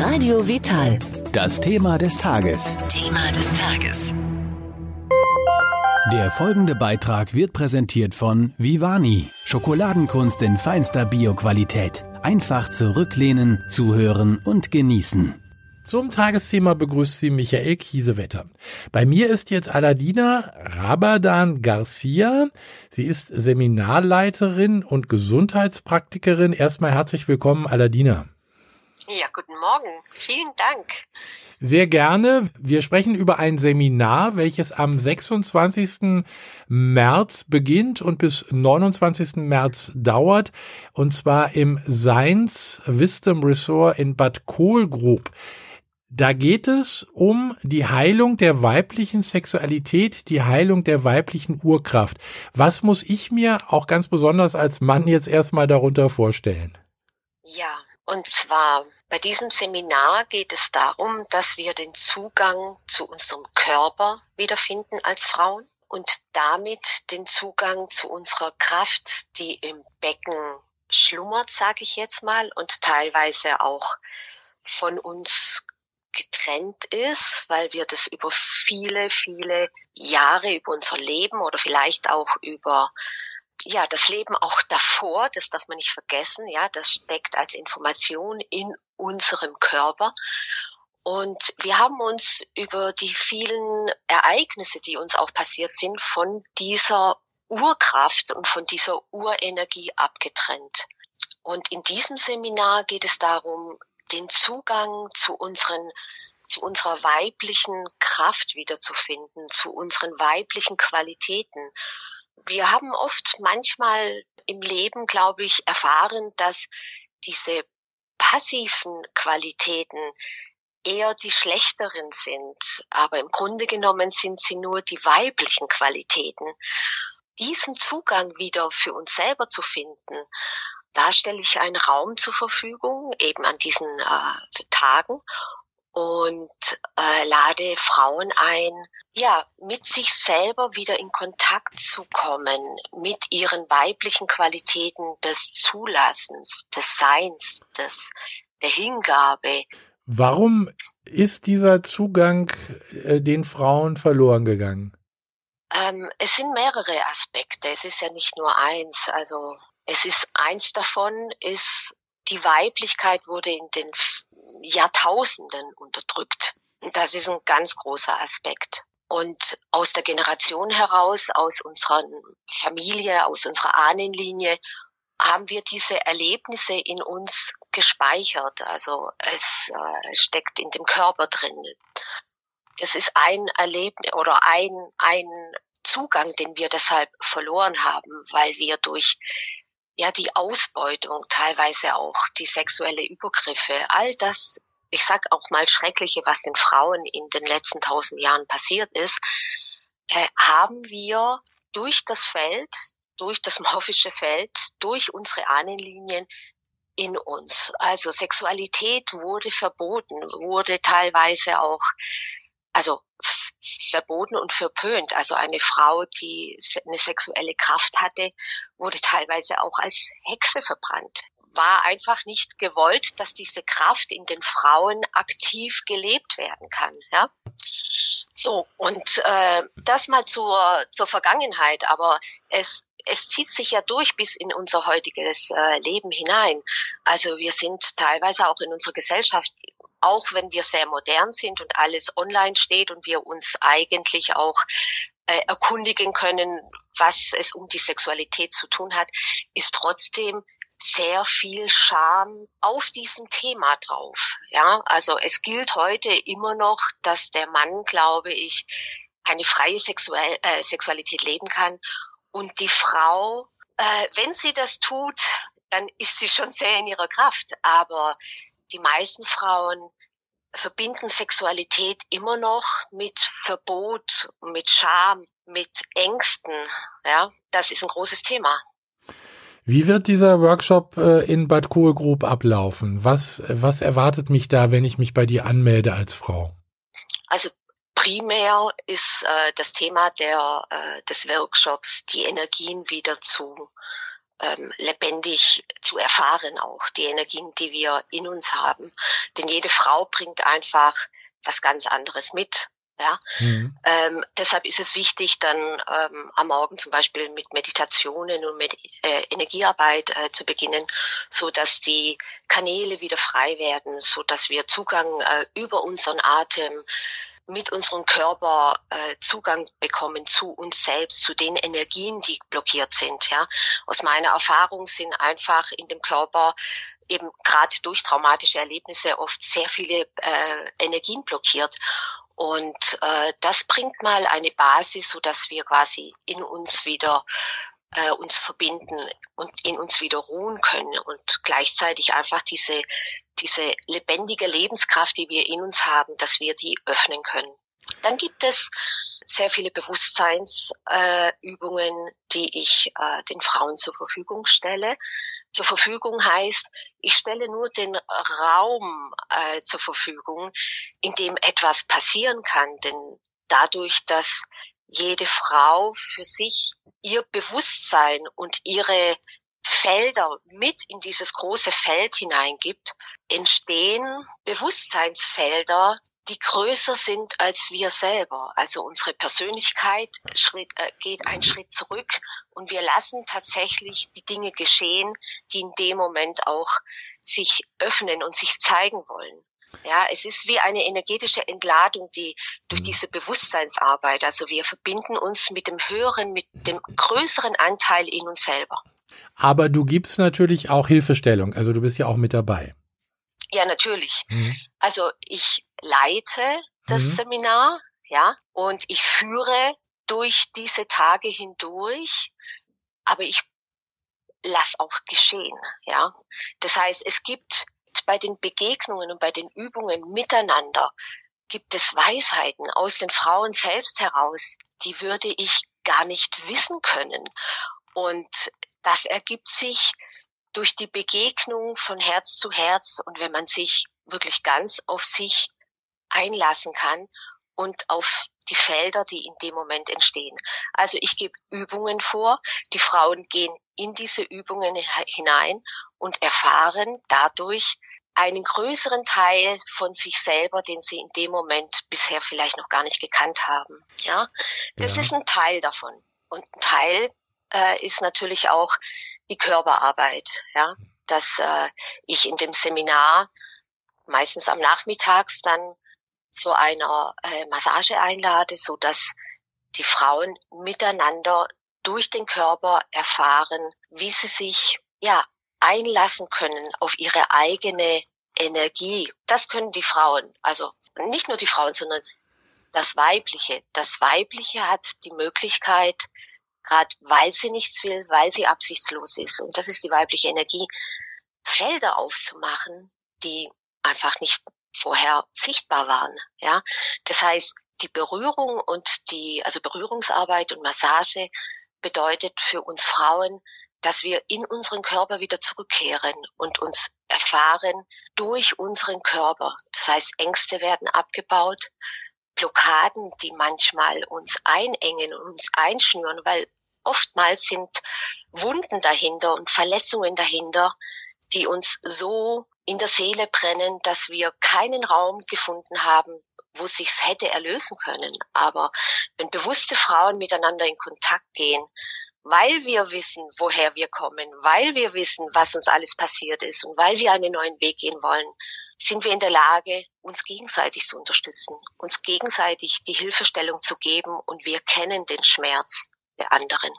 Radio Vital. Das Thema des Tages. Thema des Tages. Der folgende Beitrag wird präsentiert von Vivani. Schokoladenkunst in feinster Bioqualität. Einfach zurücklehnen, zuhören und genießen. Zum Tagesthema begrüßt Sie Michael Kiesewetter. Bei mir ist jetzt Aladina Rabadan Garcia. Sie ist Seminarleiterin und Gesundheitspraktikerin. Erstmal herzlich willkommen, Aladina. Ja, guten Morgen. Vielen Dank. Sehr gerne. Wir sprechen über ein Seminar, welches am 26. März beginnt und bis 29. März dauert, und zwar im Science Wisdom Resort in Bad Kohlgrub. Da geht es um die Heilung der weiblichen Sexualität, die Heilung der weiblichen Urkraft. Was muss ich mir auch ganz besonders als Mann jetzt erstmal darunter vorstellen? Ja, und zwar bei diesem Seminar geht es darum, dass wir den Zugang zu unserem Körper wiederfinden als Frauen und damit den Zugang zu unserer Kraft, die im Becken schlummert, sage ich jetzt mal, und teilweise auch von uns getrennt ist, weil wir das über viele, viele Jahre, über unser Leben oder vielleicht auch über ja, das Leben auch davor, das darf man nicht vergessen, ja, das steckt als Information in unserem Körper. Und wir haben uns über die vielen Ereignisse, die uns auch passiert sind, von dieser Urkraft und von dieser Urenergie abgetrennt. Und in diesem Seminar geht es darum, den Zugang zu unseren zu unserer weiblichen Kraft wiederzufinden, zu unseren weiblichen Qualitäten wir haben oft manchmal im Leben, glaube ich, erfahren, dass diese passiven Qualitäten eher die schlechteren sind, aber im Grunde genommen sind sie nur die weiblichen Qualitäten. Diesen Zugang wieder für uns selber zu finden, da stelle ich einen Raum zur Verfügung, eben an diesen äh, Tagen und äh, lade Frauen ein, ja, mit sich selber wieder in Kontakt zu kommen, mit ihren weiblichen Qualitäten des Zulassens, des Seins, des, der Hingabe. Warum ist dieser Zugang äh, den Frauen verloren gegangen? Ähm, es sind mehrere Aspekte. Es ist ja nicht nur eins. Also es ist eins davon ist die Weiblichkeit wurde in den Jahrtausenden unterdrückt. Das ist ein ganz großer Aspekt. Und aus der Generation heraus, aus unserer Familie, aus unserer Ahnenlinie, haben wir diese Erlebnisse in uns gespeichert. Also es, äh, steckt in dem Körper drin. Das ist ein Erlebnis oder ein, ein Zugang, den wir deshalb verloren haben, weil wir durch ja die Ausbeutung, teilweise auch die sexuelle Übergriffe, all das, ich sag auch mal Schreckliche, was den Frauen in den letzten tausend Jahren passiert ist, äh, haben wir durch das Feld, durch das morphische Feld, durch unsere Ahnenlinien in uns. Also Sexualität wurde verboten, wurde teilweise auch, also verboten und verpönt. Also eine Frau, die eine sexuelle Kraft hatte, wurde teilweise auch als Hexe verbrannt. War einfach nicht gewollt, dass diese Kraft in den Frauen aktiv gelebt werden kann. Ja? So, und äh, das mal zur, zur Vergangenheit, aber es es zieht sich ja durch bis in unser heutiges äh, Leben hinein. Also wir sind teilweise auch in unserer Gesellschaft auch wenn wir sehr modern sind und alles online steht und wir uns eigentlich auch äh, erkundigen können, was es um die Sexualität zu tun hat, ist trotzdem sehr viel Scham auf diesem Thema drauf. Ja, also es gilt heute immer noch, dass der Mann, glaube ich, eine freie Sexuell äh, Sexualität leben kann und die Frau, äh, wenn sie das tut, dann ist sie schon sehr in ihrer Kraft. Aber die meisten Frauen verbinden Sexualität immer noch mit Verbot, mit Scham, mit Ängsten. Ja, das ist ein großes Thema. Wie wird dieser Workshop äh, in Bad Kohlgrub ablaufen? Was, was erwartet mich da, wenn ich mich bei dir anmelde als Frau? Also primär ist äh, das Thema der, äh, des Workshops, die Energien wieder zu ähm, lebendig zu erfahren auch, die Energien, die wir in uns haben. Denn jede Frau bringt einfach was ganz anderes mit. Ja, mhm. ähm, deshalb ist es wichtig, dann ähm, am Morgen zum Beispiel mit Meditationen und mit äh, Energiearbeit äh, zu beginnen, so dass die Kanäle wieder frei werden, so dass wir Zugang äh, über unseren Atem mit unserem Körper äh, Zugang bekommen zu uns selbst, zu den Energien, die blockiert sind. Ja, aus meiner Erfahrung sind einfach in dem Körper eben gerade durch traumatische Erlebnisse oft sehr viele äh, Energien blockiert. Und äh, das bringt mal eine Basis, so dass wir quasi in uns wieder äh, uns verbinden und in uns wieder ruhen können und gleichzeitig einfach diese diese lebendige Lebenskraft, die wir in uns haben, dass wir die öffnen können. Dann gibt es sehr viele Bewusstseinsübungen, äh, die ich äh, den Frauen zur Verfügung stelle. Zur Verfügung heißt, ich stelle nur den Raum äh, zur Verfügung, in dem etwas passieren kann. Denn dadurch, dass jede Frau für sich ihr Bewusstsein und ihre Felder mit in dieses große Feld hineingibt, entstehen Bewusstseinsfelder, die größer sind als wir selber. Also unsere Persönlichkeit Schritt, äh, geht einen Schritt zurück und wir lassen tatsächlich die Dinge geschehen, die in dem Moment auch sich öffnen und sich zeigen wollen. Ja, es ist wie eine energetische Entladung, die durch diese Bewusstseinsarbeit, also wir verbinden uns mit dem höheren, mit dem größeren Anteil in uns selber. Aber du gibst natürlich auch Hilfestellung, also du bist ja auch mit dabei. Ja, natürlich. Mhm. Also ich leite das mhm. Seminar, ja, und ich führe durch diese Tage hindurch, aber ich lass auch geschehen, ja. Das heißt, es gibt bei den Begegnungen und bei den Übungen miteinander gibt es Weisheiten aus den Frauen selbst heraus, die würde ich gar nicht wissen können. Und das ergibt sich durch die Begegnung von Herz zu Herz und wenn man sich wirklich ganz auf sich einlassen kann und auf die Felder, die in dem Moment entstehen. Also ich gebe Übungen vor, die Frauen gehen in diese Übungen hinein und erfahren dadurch einen größeren Teil von sich selber, den sie in dem Moment bisher vielleicht noch gar nicht gekannt haben. Ja, das ja. ist ein Teil davon. Und ein Teil äh, ist natürlich auch die Körperarbeit, ja, dass äh, ich in dem Seminar meistens am Nachmittags dann zu einer äh, Massage einlade, so dass die Frauen miteinander durch den Körper erfahren, wie sie sich ja einlassen können auf ihre eigene Energie. Das können die Frauen, also nicht nur die Frauen, sondern das Weibliche. Das Weibliche hat die Möglichkeit, gerade weil sie nichts will, weil sie absichtslos ist. Und das ist die weibliche Energie, Felder aufzumachen, die einfach nicht vorher sichtbar waren. Ja, das heißt, die Berührung und die, also Berührungsarbeit und Massage bedeutet für uns Frauen, dass wir in unseren Körper wieder zurückkehren und uns erfahren durch unseren Körper. Das heißt, Ängste werden abgebaut, Blockaden, die manchmal uns einengen und uns einschnüren, weil oftmals sind Wunden dahinter und Verletzungen dahinter, die uns so in der Seele brennen, dass wir keinen Raum gefunden haben, wo sich's hätte erlösen können. Aber wenn bewusste Frauen miteinander in Kontakt gehen, weil wir wissen, woher wir kommen, weil wir wissen, was uns alles passiert ist und weil wir einen neuen Weg gehen wollen, sind wir in der Lage, uns gegenseitig zu unterstützen, uns gegenseitig die Hilfestellung zu geben und wir kennen den Schmerz der anderen.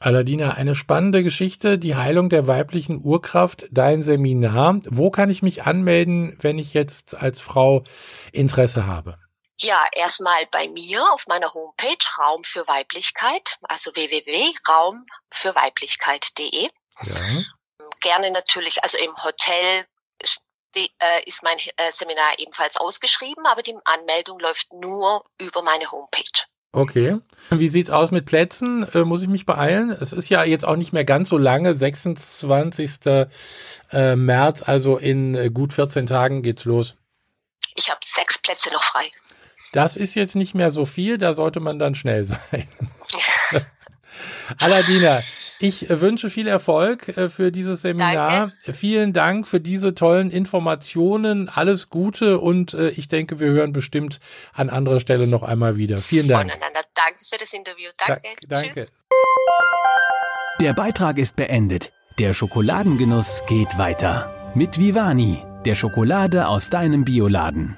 Aladina, eine spannende Geschichte, die Heilung der weiblichen Urkraft, dein Seminar. Wo kann ich mich anmelden, wenn ich jetzt als Frau Interesse habe? Ja, erstmal bei mir auf meiner Homepage Raum für Weiblichkeit, also www.raumfürweiblichkeit.de. Ja. Gerne natürlich, also im Hotel äh, ist mein äh, Seminar ebenfalls ausgeschrieben, aber die Anmeldung läuft nur über meine Homepage. Okay. Wie sieht's aus mit Plätzen? Äh, muss ich mich beeilen? Es ist ja jetzt auch nicht mehr ganz so lange, 26. Äh, März, also in äh, gut 14 Tagen geht's los. Ich habe sechs Plätze noch frei. Das ist jetzt nicht mehr so viel, da sollte man dann schnell sein. Aladina, Ich äh, wünsche viel Erfolg äh, für dieses Seminar. Danke. Vielen Dank für diese tollen Informationen. Alles Gute und äh, ich denke, wir hören bestimmt an anderer Stelle noch einmal wieder. Vielen Dank. Voneinander. Danke für das Interview. Danke. Da danke. Der Beitrag ist beendet. Der Schokoladengenuss geht weiter. Mit Vivani, der Schokolade aus deinem Bioladen.